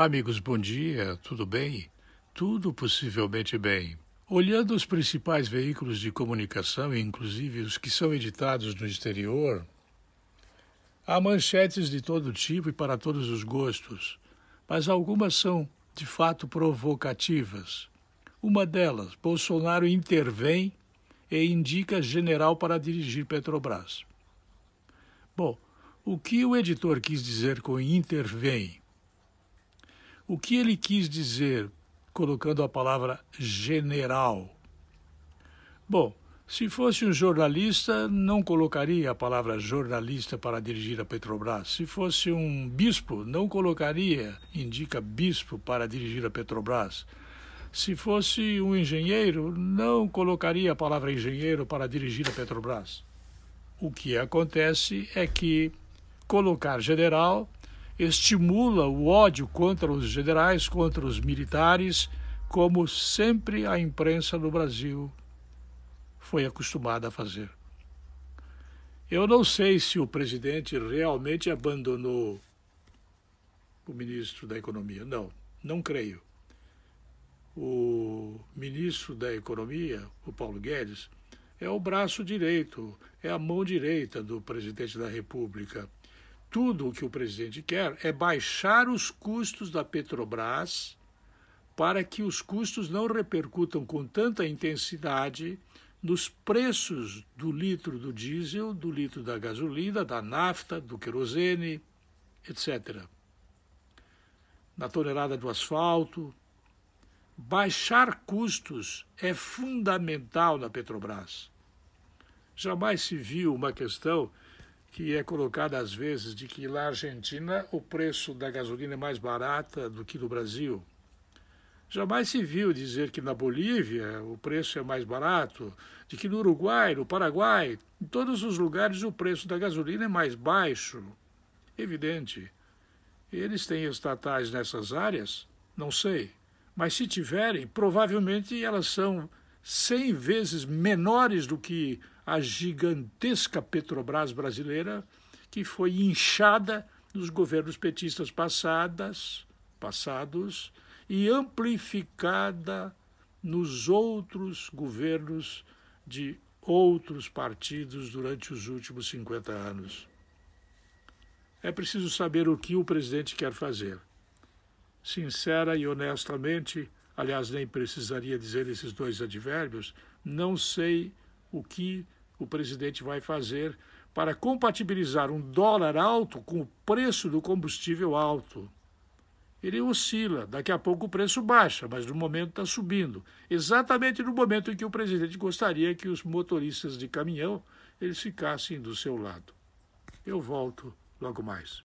Amigos, bom dia, tudo bem? Tudo possivelmente bem. Olhando os principais veículos de comunicação, inclusive os que são editados no exterior, há manchetes de todo tipo e para todos os gostos, mas algumas são de fato provocativas. Uma delas, Bolsonaro intervém e indica general para dirigir Petrobras. Bom, o que o editor quis dizer com intervém? O que ele quis dizer colocando a palavra general? Bom, se fosse um jornalista, não colocaria a palavra jornalista para dirigir a Petrobras. Se fosse um bispo, não colocaria, indica bispo para dirigir a Petrobras. Se fosse um engenheiro, não colocaria a palavra engenheiro para dirigir a Petrobras. O que acontece é que colocar general estimula o ódio contra os generais, contra os militares, como sempre a imprensa no Brasil foi acostumada a fazer. Eu não sei se o presidente realmente abandonou o ministro da Economia. Não, não creio. O ministro da Economia, o Paulo Guedes, é o braço direito, é a mão direita do presidente da República tudo o que o presidente quer é baixar os custos da Petrobras para que os custos não repercutam com tanta intensidade nos preços do litro do diesel, do litro da gasolina, da nafta, do querosene, etc. Na tonelada do asfalto. Baixar custos é fundamental na Petrobras. Jamais se viu uma questão que é colocada às vezes de que na Argentina o preço da gasolina é mais barata do que no Brasil. Jamais se viu dizer que na Bolívia o preço é mais barato, de que no Uruguai, no Paraguai, em todos os lugares o preço da gasolina é mais baixo. Evidente. Eles têm estatais nessas áreas? Não sei. Mas se tiverem, provavelmente elas são 100 vezes menores do que a gigantesca Petrobras brasileira, que foi inchada nos governos petistas passadas, passados e amplificada nos outros governos de outros partidos durante os últimos 50 anos. É preciso saber o que o presidente quer fazer. Sincera e honestamente, aliás, nem precisaria dizer esses dois advérbios, não sei o que o presidente vai fazer para compatibilizar um dólar alto com o preço do combustível alto. Ele oscila, daqui a pouco o preço baixa, mas no momento está subindo. Exatamente no momento em que o presidente gostaria que os motoristas de caminhão eles ficassem do seu lado. Eu volto logo mais.